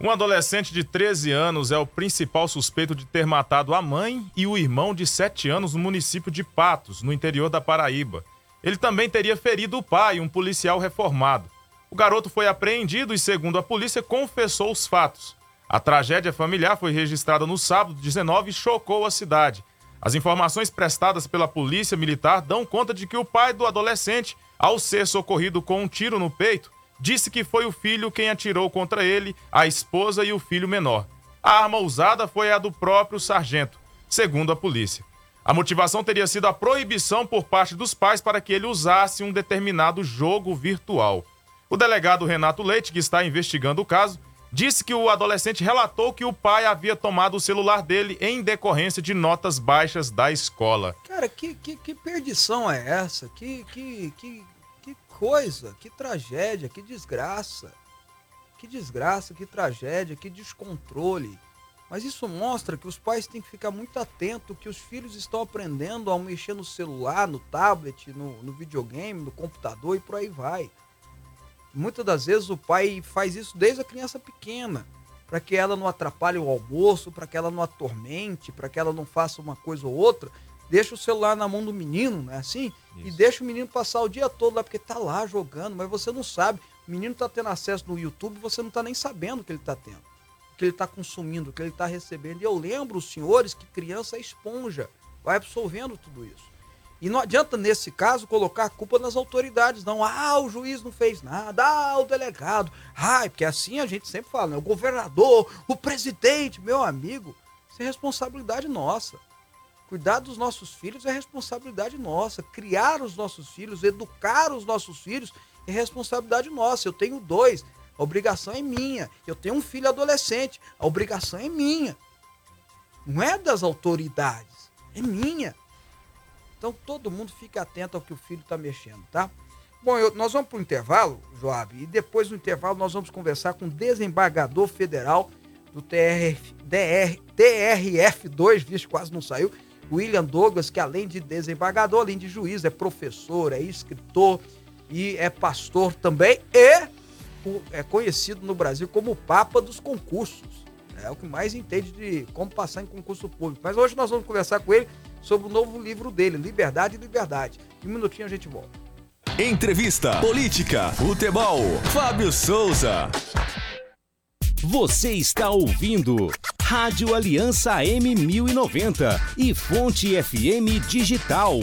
Um adolescente de 13 anos é o principal suspeito de ter matado a mãe e o irmão de 7 anos no município de Patos, no interior da Paraíba. Ele também teria ferido o pai, um policial reformado. O garoto foi apreendido e, segundo a polícia, confessou os fatos. A tragédia familiar foi registrada no sábado 19 e chocou a cidade. As informações prestadas pela polícia militar dão conta de que o pai do adolescente ao ser socorrido com um tiro no peito, disse que foi o filho quem atirou contra ele, a esposa e o filho menor. A arma usada foi a do próprio sargento, segundo a polícia. A motivação teria sido a proibição por parte dos pais para que ele usasse um determinado jogo virtual. O delegado Renato Leite, que está investigando o caso, disse que o adolescente relatou que o pai havia tomado o celular dele em decorrência de notas baixas da escola. Cara, que, que, que perdição é essa? Que, que, que, que coisa, que tragédia, que desgraça. Que desgraça, que tragédia, que descontrole. Mas isso mostra que os pais têm que ficar muito atentos que os filhos estão aprendendo a mexer no celular, no tablet, no, no videogame, no computador e por aí vai. Muitas das vezes o pai faz isso desde a criança pequena, para que ela não atrapalhe o almoço, para que ela não atormente, para que ela não faça uma coisa ou outra. Deixa o celular na mão do menino, não é assim? Isso. E deixa o menino passar o dia todo lá, porque tá lá jogando, mas você não sabe. O menino tá tendo acesso no YouTube, você não tá nem sabendo o que ele tá tendo, o que ele tá consumindo, o que ele tá recebendo. E eu lembro, os senhores, que criança é esponja, vai absorvendo tudo isso. E não adianta, nesse caso, colocar a culpa nas autoridades, não. Ah, o juiz não fez nada, ah, o delegado. Ah, porque assim a gente sempre fala, né? O governador, o presidente, meu amigo, isso é responsabilidade nossa. Cuidar dos nossos filhos é responsabilidade nossa. Criar os nossos filhos, educar os nossos filhos é responsabilidade nossa. Eu tenho dois, a obrigação é minha. Eu tenho um filho adolescente, a obrigação é minha. Não é das autoridades, é minha. Então todo mundo fica atento ao que o filho está mexendo, tá? Bom, eu, nós vamos para o intervalo, Joab, e depois do intervalo nós vamos conversar com o desembargador federal do DR, TRF2, vixe, quase não saiu, William Douglas, que além de desembargador, além de juiz, é professor, é escritor e é pastor também, e é conhecido no Brasil como o Papa dos concursos. É o que mais entende de como passar em concurso público. Mas hoje nós vamos conversar com ele sobre o novo livro dele, Liberdade e Liberdade. Em um minutinho a gente volta. Entrevista, política, futebol, Fábio Souza. Você está ouvindo Rádio Aliança M1090 e Fonte FM Digital.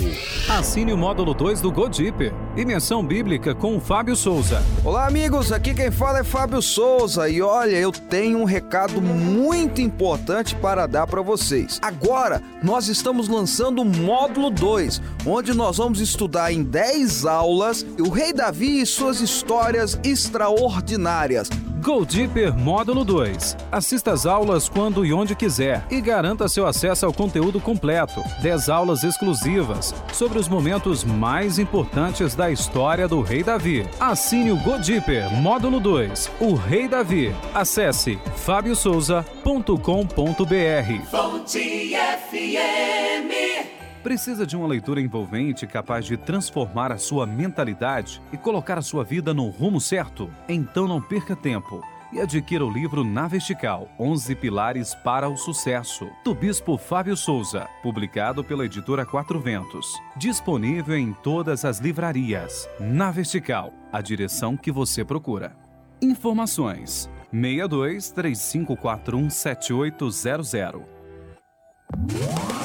Assine o módulo 2 do Godipper. Dimensão Bíblica com Fábio Souza. Olá, amigos. Aqui quem fala é Fábio Souza. E olha, eu tenho um recado muito importante para dar para vocês. Agora, nós estamos lançando o módulo 2, onde nós vamos estudar em 10 aulas o Rei Davi e suas histórias extraordinárias. Go Deeper Módulo 2. Assista às aulas quando e onde quiser e garanta seu acesso ao conteúdo completo. 10 aulas exclusivas sobre os momentos mais importantes da história do Rei Davi. Assine o Go Deeper Módulo 2. O Rei Davi. Acesse fabiosouza.com.br. Fonte FM. Precisa de uma leitura envolvente capaz de transformar a sua mentalidade e colocar a sua vida no rumo certo? Então não perca tempo e adquira o livro Na Vertical 11 Pilares para o Sucesso, do Bispo Fábio Souza, publicado pela editora Quatro Ventos. Disponível em todas as livrarias. Na Vertical, a direção que você procura. Informações: 62 3541 7800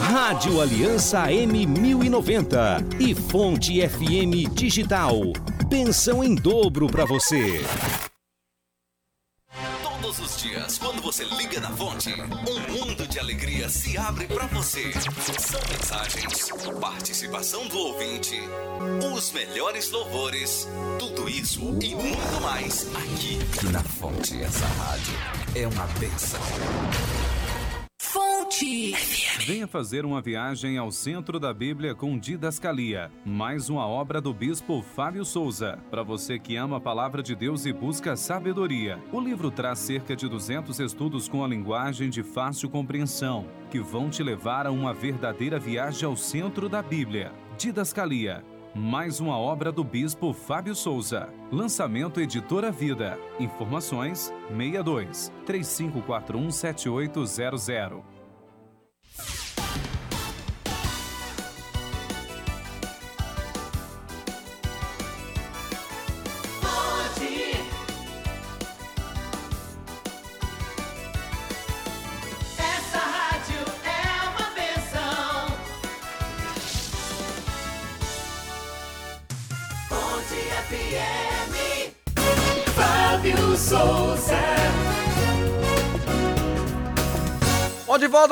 Rádio Aliança M1090 e Fonte FM Digital. Pensão em dobro para você. Todos os dias, quando você liga na fonte, um mundo de alegria se abre para você. São mensagens, participação do ouvinte, os melhores louvores, tudo isso e muito mais aqui na fonte. Essa rádio é uma benção. Venha fazer uma viagem ao centro da Bíblia com Didascalia, mais uma obra do bispo Fábio Souza. Para você que ama a palavra de Deus e busca sabedoria, o livro traz cerca de 200 estudos com a linguagem de fácil compreensão, que vão te levar a uma verdadeira viagem ao centro da Bíblia. Didascalia mais uma obra do Bispo Fábio Souza. Lançamento Editora Vida. Informações 62 3541 7800.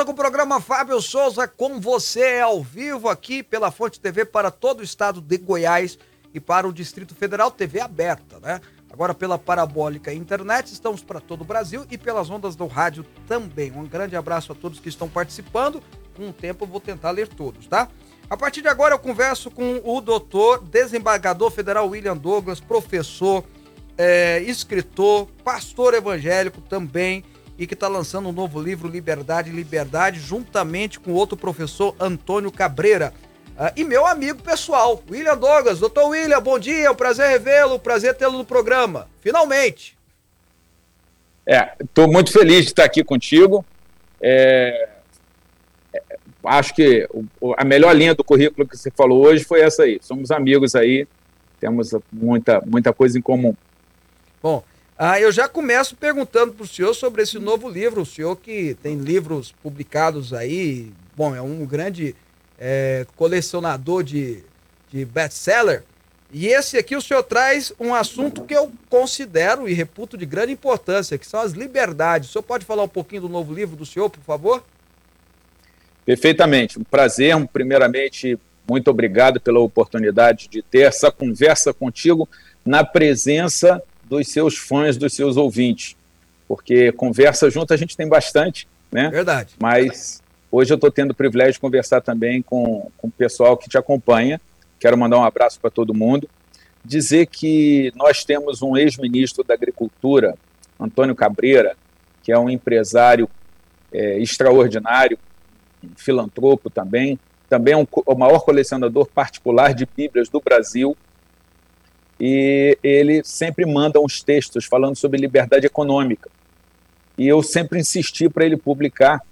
Volta com o programa Fábio Souza com você ao vivo aqui pela Fonte TV para todo o estado de Goiás e para o Distrito Federal, TV aberta, né? Agora pela parabólica internet, estamos para todo o Brasil e pelas ondas do rádio também. Um grande abraço a todos que estão participando. Com o tempo eu vou tentar ler todos, tá? A partir de agora eu converso com o doutor, desembargador federal William Douglas, professor, é, escritor, pastor evangélico também, e que está lançando um novo livro, Liberdade, Liberdade, juntamente com outro professor, Antônio Cabreira. Uh, e meu amigo pessoal, William Douglas. Doutor William, bom dia, é um prazer revê-lo, prazer tê-lo no programa. Finalmente. É, estou muito feliz de estar aqui contigo. É, é, acho que a melhor linha do currículo que você falou hoje foi essa aí. Somos amigos aí, temos muita, muita coisa em comum. Bom, ah, eu já começo perguntando para o senhor sobre esse novo livro. O senhor que tem livros publicados aí, bom, é um grande é, colecionador de, de best-seller. E esse aqui o senhor traz um assunto que eu considero e reputo de grande importância, que são as liberdades. O senhor pode falar um pouquinho do novo livro do senhor, por favor? Perfeitamente. Um prazer, primeiramente, muito obrigado pela oportunidade de ter essa conversa contigo na presença dos seus fãs, dos seus ouvintes. Porque conversa junto a gente tem bastante, né? Verdade. Mas Hoje eu estou tendo o privilégio de conversar também com, com o pessoal que te acompanha. Quero mandar um abraço para todo mundo. Dizer que nós temos um ex-ministro da Agricultura, Antônio Cabreira, que é um empresário é, extraordinário, um filantropo também, também é um, o maior colecionador particular de Bíblias do Brasil. E ele sempre manda uns textos falando sobre liberdade econômica. E eu sempre insisti para ele publicar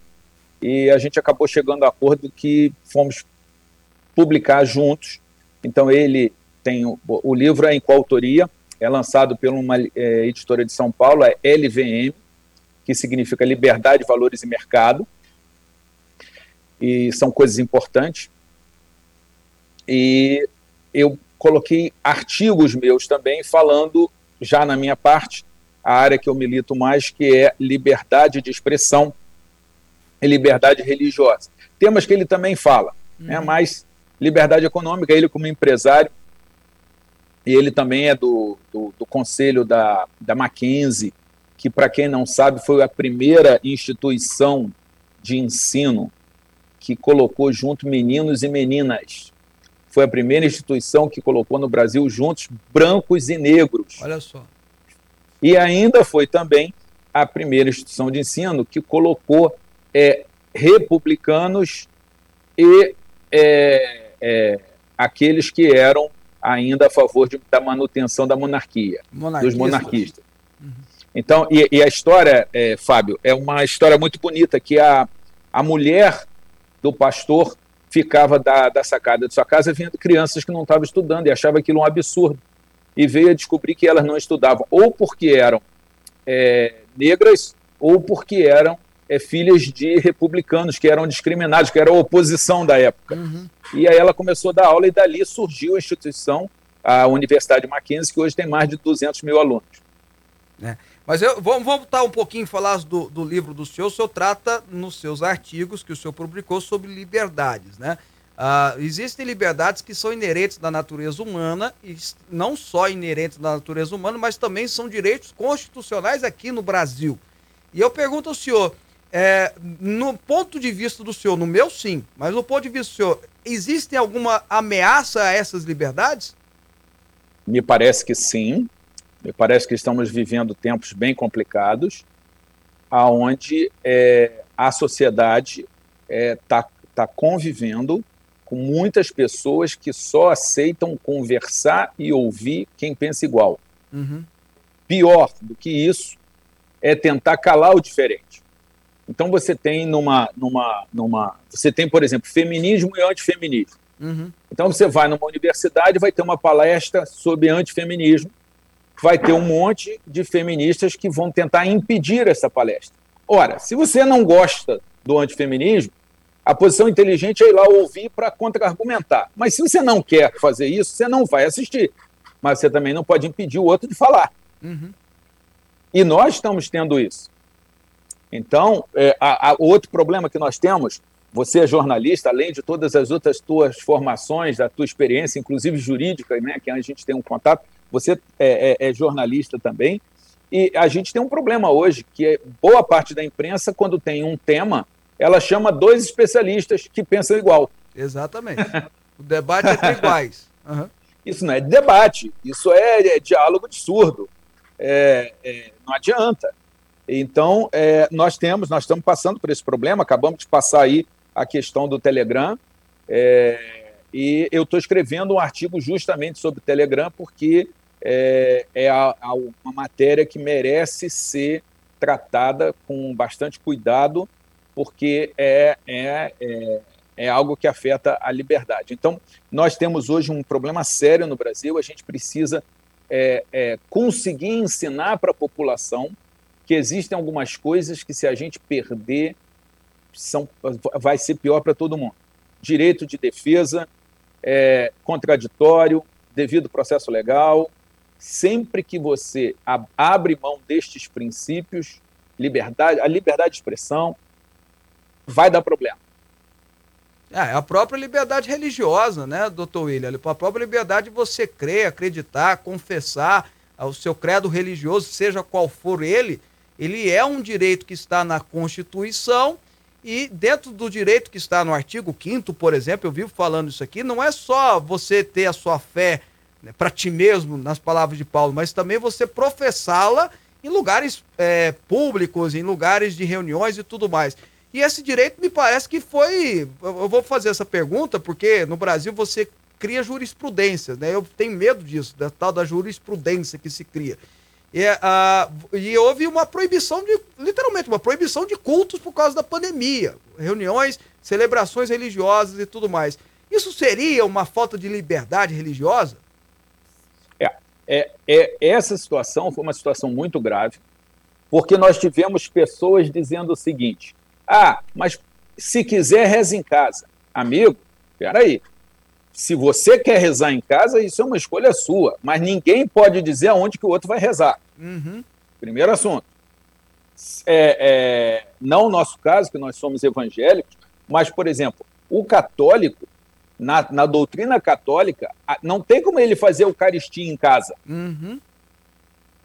e a gente acabou chegando a acordo que fomos publicar juntos. Então ele tem o, o livro é em coautoria, é lançado por uma é, editora de São Paulo, é LVM, que significa Liberdade, Valores e Mercado. E são coisas importantes. E eu coloquei artigos meus também falando já na minha parte a área que eu milito mais, que é liberdade de expressão e liberdade religiosa. Temas que ele também fala, né, uhum. né, mas liberdade econômica, ele como empresário, e ele também é do, do, do conselho da, da Mackenzie, que, para quem não sabe, foi a primeira instituição de ensino que colocou junto meninos e meninas. Foi a primeira instituição que colocou no Brasil juntos brancos e negros. Olha só. E ainda foi também a primeira instituição de ensino que colocou é, republicanos e é, é, aqueles que eram ainda a favor de, da manutenção da monarquia, dos monarquistas. Uhum. Então, e, e, a história, é, Fábio, é uma história muito bonita, que a, a mulher do pastor ficava da, da sacada de sua casa vendo crianças que não estavam estudando e achava aquilo um absurdo. E veio a descobrir que elas não estudavam, ou porque eram é, negras, ou porque eram é, filhas de republicanos que eram discriminados, que era a oposição da época. Uhum. E aí ela começou a dar aula e dali surgiu a instituição, a Universidade Mackenzie, que hoje tem mais de 200 mil alunos. É. Mas eu, vamos voltar um pouquinho e falar do, do livro do senhor. O senhor trata nos seus artigos que o senhor publicou sobre liberdades, né? Ah, existem liberdades que são inerentes da natureza humana, e não só inerentes da natureza humana, mas também são direitos constitucionais aqui no Brasil. E eu pergunto ao senhor, é, no ponto de vista do senhor, no meu sim, mas no ponto de vista do senhor, existe alguma ameaça a essas liberdades? Me parece que sim. Me parece que estamos vivendo tempos bem complicados, aonde é, a sociedade está é, tá, tá convivendo com muitas pessoas que só aceitam conversar e ouvir quem pensa igual. Uhum. Pior do que isso é tentar calar o diferente. Então você tem numa, numa, numa, você tem, por exemplo, feminismo e antifeminismo. Uhum. Então você vai numa universidade, vai ter uma palestra sobre antifeminismo, vai ter um monte de feministas que vão tentar impedir essa palestra. Ora, se você não gosta do antifeminismo, a posição inteligente é ir lá ouvir para contra-argumentar. Mas se você não quer fazer isso, você não vai assistir. Mas você também não pode impedir o outro de falar. Uhum. E nós estamos tendo isso. Então, é, a, a, outro problema que nós temos, você é jornalista, além de todas as outras tuas formações, da tua experiência, inclusive jurídica, né, que a gente tem um contato, você é, é, é jornalista também, e a gente tem um problema hoje, que é boa parte da imprensa, quando tem um tema, ela chama dois especialistas que pensam igual. Exatamente. O debate é entre iguais. Uhum. Isso não é debate, isso é, é diálogo de surdo. É, é, não adianta. Então, é, nós temos, nós estamos passando por esse problema, acabamos de passar aí a questão do Telegram, é, e eu estou escrevendo um artigo justamente sobre o Telegram, porque é, é a, a uma matéria que merece ser tratada com bastante cuidado, porque é, é, é, é, algo que afeta a liberdade. Então, nós temos hoje um problema sério no Brasil, a gente precisa é, é, conseguir ensinar para a população que existem algumas coisas que, se a gente perder, são, vai ser pior para todo mundo. Direito de defesa, é, contraditório, devido processo legal, sempre que você abre mão destes princípios, liberdade, a liberdade de expressão, vai dar problema. É, a própria liberdade religiosa, né, doutor William? A própria liberdade de você crer, acreditar, confessar o seu credo religioso, seja qual for ele, ele é um direito que está na Constituição e dentro do direito que está no artigo 5 por exemplo, eu vivo falando isso aqui, não é só você ter a sua fé né, para ti mesmo, nas palavras de Paulo, mas também você professá-la em lugares é, públicos, em lugares de reuniões e tudo mais. E esse direito me parece que foi. Eu vou fazer essa pergunta, porque no Brasil você cria jurisprudência, né? Eu tenho medo disso, da tal da jurisprudência que se cria. E, uh, e houve uma proibição de, literalmente, uma proibição de cultos por causa da pandemia. Reuniões, celebrações religiosas e tudo mais. Isso seria uma falta de liberdade religiosa? É, é, essa situação foi uma situação muito grave, porque nós tivemos pessoas dizendo o seguinte: ah, mas se quiser, reza em casa. Amigo, peraí. Se você quer rezar em casa, isso é uma escolha sua, mas ninguém pode dizer aonde que o outro vai rezar. Uhum. Primeiro assunto. É, é, não o nosso caso, que nós somos evangélicos, mas, por exemplo, o católico na, na doutrina católica, não tem como ele fazer Eucaristia em casa. Uhum.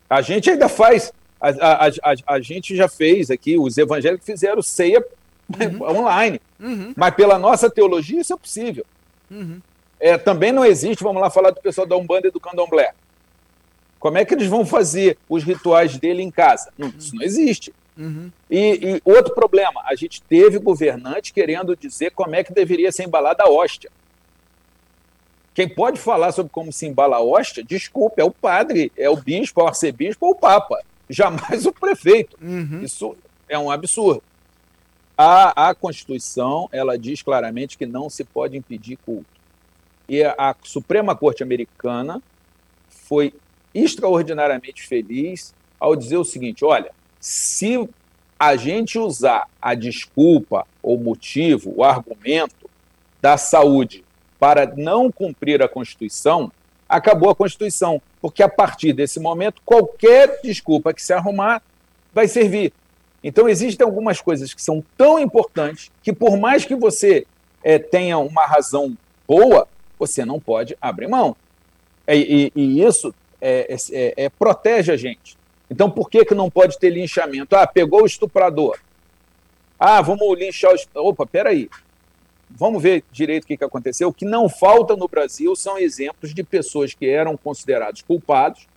A gente ainda faz, a, a, a, a, gente já fez aqui, os evangélicos fizeram ceia uhum. online. Uhum. Mas pela nossa teologia isso é possível. Uhum. É, também não existe, vamos lá falar do pessoal da Umbanda e do Candomblé. Como é que eles vão fazer os rituais dele em casa? Não, isso não existe. Uhum. E, e, outro problema, a gente teve governante querendo dizer como é que deveria ser embalada a hóstia. Quem pode falar sobre como se embala a hóstia, desculpe, é o padre, é o bispo, é o arcebispo ou o papa, jamais o prefeito. Uhum. Isso é um absurdo. A, a Constituição, ela diz claramente que não se pode impedir culto. E a Suprema Corte Americana foi extraordinariamente feliz ao dizer o seguinte: olha, se a gente usar a desculpa, o motivo, o argumento da saúde para não cumprir a Constituição, acabou a Constituição, porque a partir desse momento, qualquer desculpa que se arrumar vai servir. Então, existem algumas coisas que são tão importantes que, por mais que você é, tenha uma razão boa, você não pode abrir mão. E, e, e isso é, é, é, protege a gente. Então, por que, que não pode ter linchamento? Ah, pegou o estuprador. Ah, vamos linchar o. Opa, peraí vamos ver direito o que, que aconteceu. O que não falta no Brasil são exemplos de pessoas que eram considerados culpados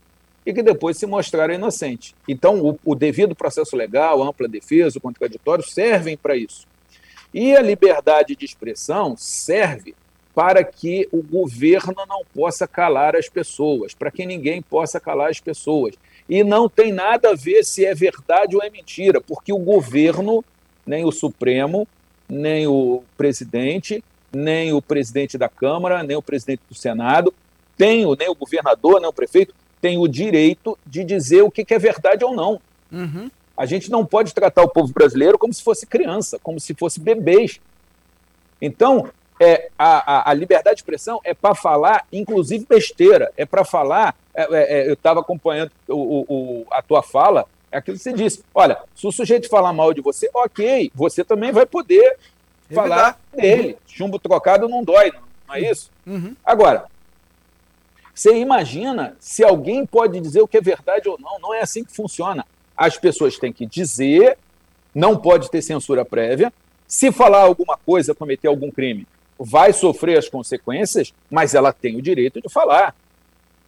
e que depois se mostraram inocentes. Então, o, o devido processo legal, ampla defesa, o contraditório servem para isso. E a liberdade de expressão serve para que o governo não possa calar as pessoas, para que ninguém possa calar as pessoas. E não tem nada a ver se é verdade ou é mentira, porque o governo, nem o Supremo, nem o presidente, nem o presidente da Câmara, nem o presidente do Senado, tem o, nem o governador, nem o prefeito, tem o direito de dizer o que, que é verdade ou não. Uhum. A gente não pode tratar o povo brasileiro como se fosse criança, como se fosse bebês. Então, é, a, a, a liberdade de expressão é para falar, inclusive besteira, é para falar. É, é, é eu estava acompanhando o, o, a tua fala É aquilo que você disse. Olha, se o sujeito falar mal de você, ok, você também vai poder falar dele. Chumbo trocado não dói, não é isso? Uhum. Agora, você imagina se alguém pode dizer o que é verdade ou não. Não é assim que funciona. As pessoas têm que dizer, não pode ter censura prévia. Se falar alguma coisa, cometer algum crime, vai sofrer as consequências, mas ela tem o direito de falar.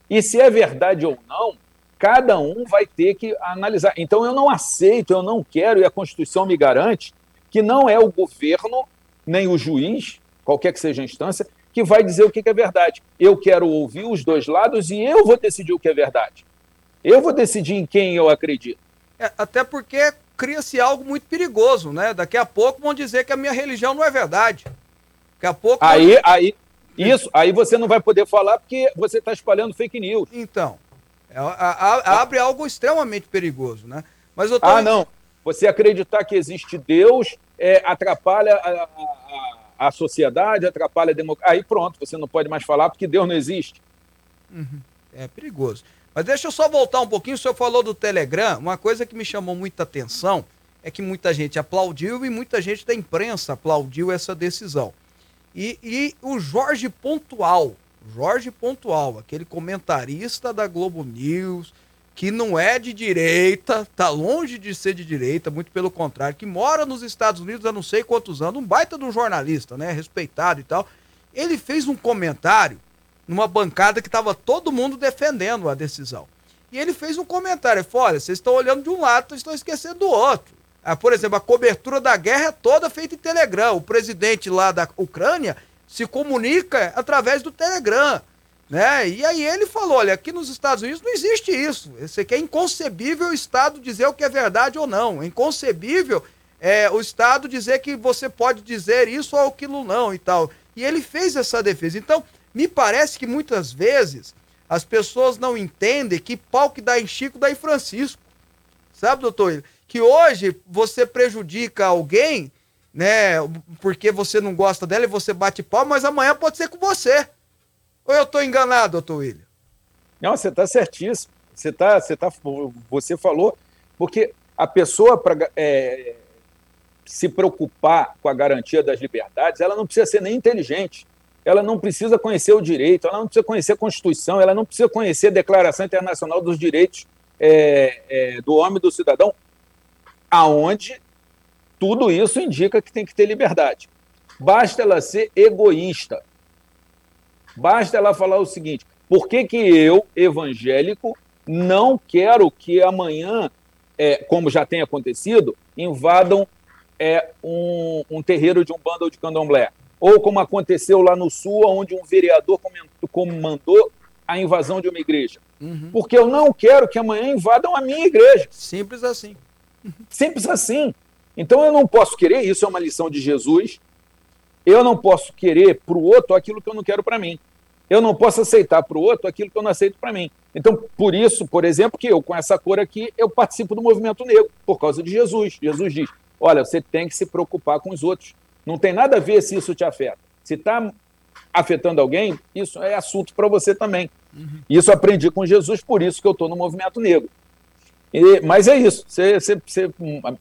E se é verdade ou não, cada um vai ter que analisar. Então eu não aceito, eu não quero, e a Constituição me garante que não é o governo, nem o juiz, qualquer que seja a instância, que vai dizer o que é verdade. Eu quero ouvir os dois lados e eu vou decidir o que é verdade. Eu vou decidir em quem eu acredito. É, até porque cria-se algo muito perigoso, né? Daqui a pouco vão dizer que a minha religião não é verdade. Daqui a pouco. Aí, aí, isso, aí você não vai poder falar porque você está espalhando fake news. Então, é, a, a, abre algo extremamente perigoso, né? Mas eu tô... Ah, não. Você acreditar que existe Deus é, atrapalha a, a, a, sociedade, atrapalha a democracia. Aí pronto, você não pode mais falar porque Deus não existe. Uhum. É perigoso. Mas deixa eu só voltar um pouquinho. O senhor falou do Telegram. Uma coisa que me chamou muita atenção é que muita gente aplaudiu e muita gente da imprensa aplaudiu essa decisão. E, e o Jorge Pontual, Jorge Pontual, aquele comentarista da Globo News, que não é de direita, tá longe de ser de direita, muito pelo contrário, que mora nos Estados Unidos há não sei quantos anos, um baita de um jornalista, né, respeitado e tal. Ele fez um comentário numa bancada que estava todo mundo defendendo a decisão. E ele fez um comentário, ele falou, olha, vocês estão olhando de um lado, estão esquecendo do outro. Ah, por exemplo, a cobertura da guerra é toda feita em Telegram. O presidente lá da Ucrânia se comunica através do Telegram. Né? E aí ele falou: olha, aqui nos Estados Unidos não existe isso. Isso aqui é inconcebível o Estado dizer o que é verdade ou não. É inconcebível é, o Estado dizer que você pode dizer isso ou aquilo não e tal. E ele fez essa defesa. Então, me parece que muitas vezes as pessoas não entendem que pau que dá em Chico dá em Francisco. Sabe, doutor? Que hoje você prejudica alguém né? Porque você não gosta dela e você bate pau, mas amanhã pode ser com você. Ou eu estou enganado, doutor William? Não, você está certíssimo. Você, tá, você, tá, você falou, porque a pessoa, para é, se preocupar com a garantia das liberdades, ela não precisa ser nem inteligente, ela não precisa conhecer o direito, ela não precisa conhecer a Constituição, ela não precisa conhecer a Declaração Internacional dos Direitos é, é, do Homem e do Cidadão, aonde tudo isso indica que tem que ter liberdade. Basta ela ser egoísta. Basta ela falar o seguinte: por que, que eu, evangélico, não quero que amanhã, é, como já tem acontecido, invadam é, um, um terreiro de um bando de candomblé? Ou como aconteceu lá no Sul, onde um vereador comandou a invasão de uma igreja. Uhum. Porque eu não quero que amanhã invadam a minha igreja. Simples assim. Simples assim. Então eu não posso querer, isso é uma lição de Jesus, eu não posso querer para o outro aquilo que eu não quero para mim. Eu não posso aceitar para o outro aquilo que eu não aceito para mim. Então, por isso, por exemplo, que eu, com essa cor aqui, eu participo do movimento negro, por causa de Jesus. Jesus diz: olha, você tem que se preocupar com os outros. Não tem nada a ver se isso te afeta. Se está afetando alguém, isso é assunto para você também. Uhum. Isso aprendi com Jesus, por isso que eu estou no movimento negro. E, mas é isso, você, você, você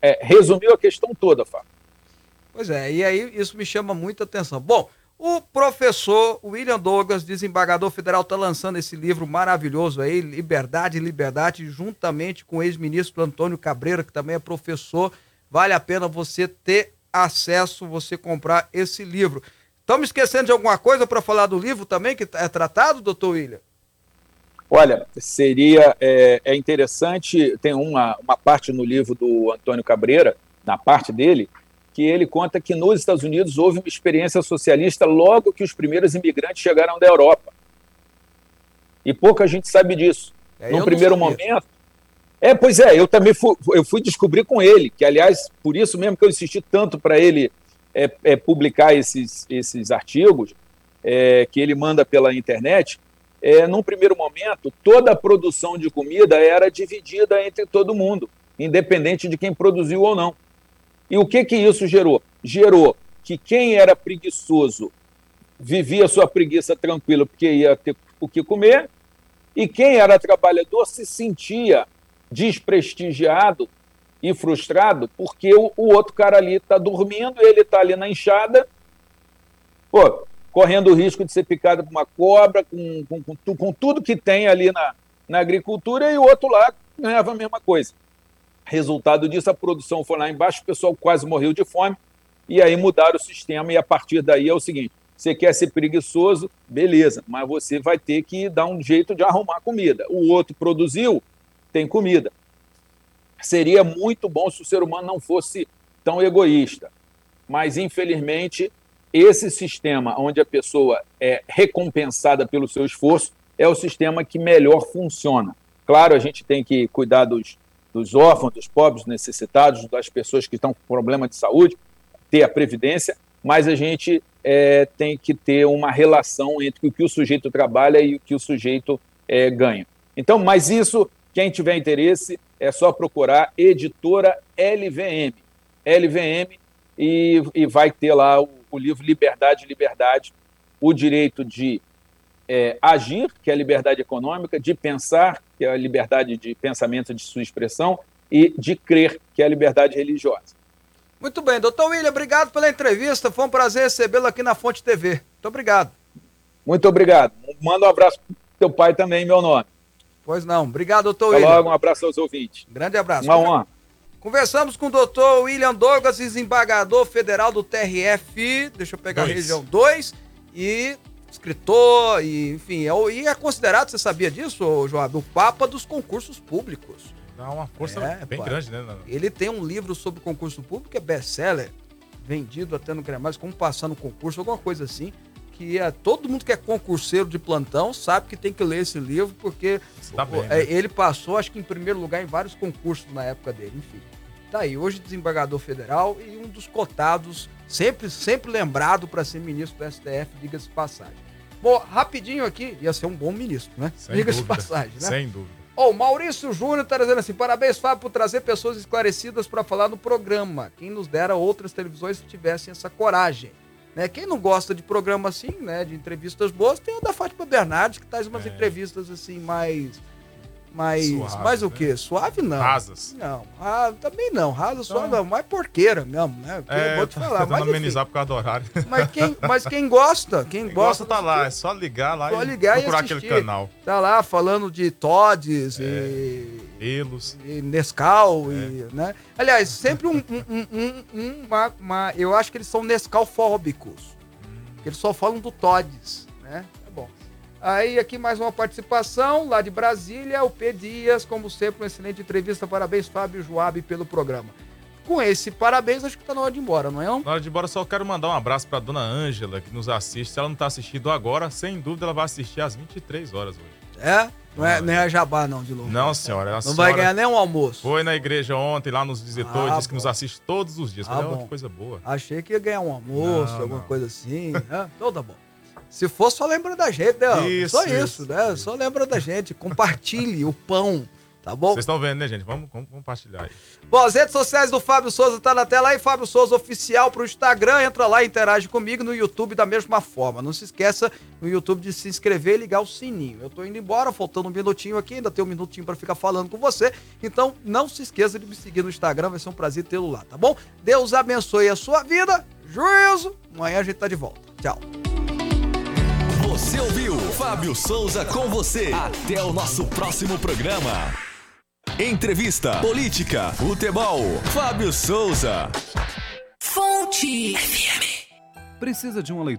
é, resumiu a questão toda, Fábio. Pois é, e aí isso me chama muita atenção. Bom, o professor William Douglas, desembargador federal, está lançando esse livro maravilhoso aí, Liberdade Liberdade, juntamente com o ex-ministro Antônio Cabreira, que também é professor. Vale a pena você ter acesso, você comprar esse livro. Estamos esquecendo de alguma coisa para falar do livro também, que é tratado, doutor William? Olha, seria é, é, interessante, tem uma, uma parte no livro do Antônio Cabreira, na parte dele, que ele conta que nos Estados Unidos houve uma experiência socialista logo que os primeiros imigrantes chegaram da Europa. E pouca gente sabe disso. É, no primeiro momento. É, pois é, eu também fui, eu fui descobrir com ele, que aliás, por isso mesmo que eu insisti tanto para ele é, é, publicar esses, esses artigos é, que ele manda pela internet, é, num primeiro momento, toda a produção de comida era dividida entre todo mundo, independente de quem produziu ou não. E o que, que isso gerou? Gerou que quem era preguiçoso vivia sua preguiça tranquila porque ia ter o que comer, e quem era trabalhador se sentia desprestigiado e frustrado porque o, o outro cara ali está dormindo, ele está ali na enxada, pô, correndo o risco de ser picado por uma cobra, com, com, com, com tudo que tem ali na, na agricultura, e o outro lá ganhava a mesma coisa. Resultado disso, a produção foi lá embaixo, o pessoal quase morreu de fome, e aí mudaram o sistema, e a partir daí é o seguinte: você quer ser preguiçoso, beleza, mas você vai ter que dar um jeito de arrumar comida. O outro produziu, tem comida. Seria muito bom se o ser humano não fosse tão egoísta, mas infelizmente esse sistema onde a pessoa é recompensada pelo seu esforço é o sistema que melhor funciona. Claro, a gente tem que cuidar dos, dos órfãos, dos pobres, necessitados, das pessoas que estão com problema de saúde, ter a previdência, mas a gente é, tem que ter uma relação entre o que o sujeito trabalha e o que o sujeito é, ganha. Então, mas isso, quem tiver interesse, é só procurar editora LVM. LVM e, e vai ter lá o, o livro Liberdade, Liberdade, o direito de é, agir, que é a liberdade econômica, de pensar, que é a liberdade de pensamento de sua expressão, e de crer, que é a liberdade religiosa. Muito bem, doutor William, obrigado pela entrevista. Foi um prazer recebê-lo aqui na Fonte TV. Muito obrigado. Muito obrigado. Manda um abraço para teu pai também, meu nome. Pois não. Obrigado, doutor Até William. logo, um abraço aos ouvintes. Grande abraço. Uma honra. Conversamos com o doutor William Douglas, desembargador federal do TRF, deixa eu pegar Dois. a região 2, e escritor, e enfim, é, e é considerado, você sabia disso, Joab, o papa dos concursos públicos. Dá uma força É, bem pai. grande, né? Ele tem um livro sobre concurso público, que é best-seller, vendido até no Cremais, como passar no concurso, alguma coisa assim, que é, todo mundo que é concurseiro de plantão sabe que tem que ler esse livro, porque dá bem, é, né? ele passou, acho que em primeiro lugar, em vários concursos na época dele, enfim. Tá aí, hoje desembargador federal e um dos cotados, sempre, sempre lembrado para ser ministro do STF, diga-se passagem. Bom, rapidinho aqui, ia ser um bom ministro, né? Diga-se passagem, né? Sem dúvida. Ó, o Maurício Júnior tá dizendo assim: parabéns, Fábio, por trazer pessoas esclarecidas para falar no programa. Quem nos dera outras televisões tivessem essa coragem. Né? Quem não gosta de programa assim, né? De entrevistas boas, tem o da Fátima Bernardes, que traz umas É. entrevistas assim, mais. Mais. Suaves, mais o né? quê? Suave não. Rasas. Não, ah, também não. Rasa só Então- não, mais porqueira mesmo, né? Porque eu vou te falar. tentando Mas, amenizar por causa do horário. mas, quem, mas quem gosta, quem Quem gosta. gosta tá lá, é só ligar lá Só e ligar e procurar assistir. aquele canal. Tá lá falando de Todes É. e Elos. e Nescau É. e, né? Aliás, sempre um, um- um- um- um- uma, uma- eu acho que eles são Nescau-fóbicos. que Eles só falam do Todes, né? Aí aqui mais uma participação lá de Brasília, o P Dias, como sempre, uma excelente entrevista. Parabéns, Fábio Joab, pelo programa. Com esse parabéns, acho que tá na hora de ir embora, não é? Na hora de ir embora, só quero mandar um abraço pra dona Ângela, que nos assiste. Se ela não tá assistindo agora, sem dúvida ela vai assistir às 23 horas hoje. É? Não é, não é jabá, não, de novo. Não, senhora. Não senhora vai ganhar nem um almoço. Foi na igreja ontem, lá nos visitou Ah, disse que bom. nos assiste todos os dias. Ah, Falei, "Ó, bom. que coisa boa. Achei que ia ganhar um almoço, Não, alguma não. coisa assim. né? Então tá bom. Se for, só lembra da gente, né? Isso, só isso, isso, né? isso. Só lembra da gente. Compartilhe o pão, tá bom? Vocês estão vendo, né, gente? Vamos, vamos compartilhar aí. Bom, as redes sociais do Fábio Souza tá na tela aí, Fábio Souza Oficial pro Instagram. Entra lá e interage comigo no YouTube da mesma forma. Não se esqueça no YouTube de se inscrever e ligar o sininho. Eu tô indo embora, faltando um minutinho aqui, ainda tem um minutinho pra ficar falando com você. Então, não se esqueça de me seguir no Instagram, vai ser um prazer tê-lo lá, tá bom? Deus abençoe a sua vida, juízo. Amanhã a gente tá de volta. Tchau. Você ouviu Fábio Souza com você. Até o nosso próximo programa. Entrevista, política, futebol. Fábio Souza. Fonte. Precisa de uma leitura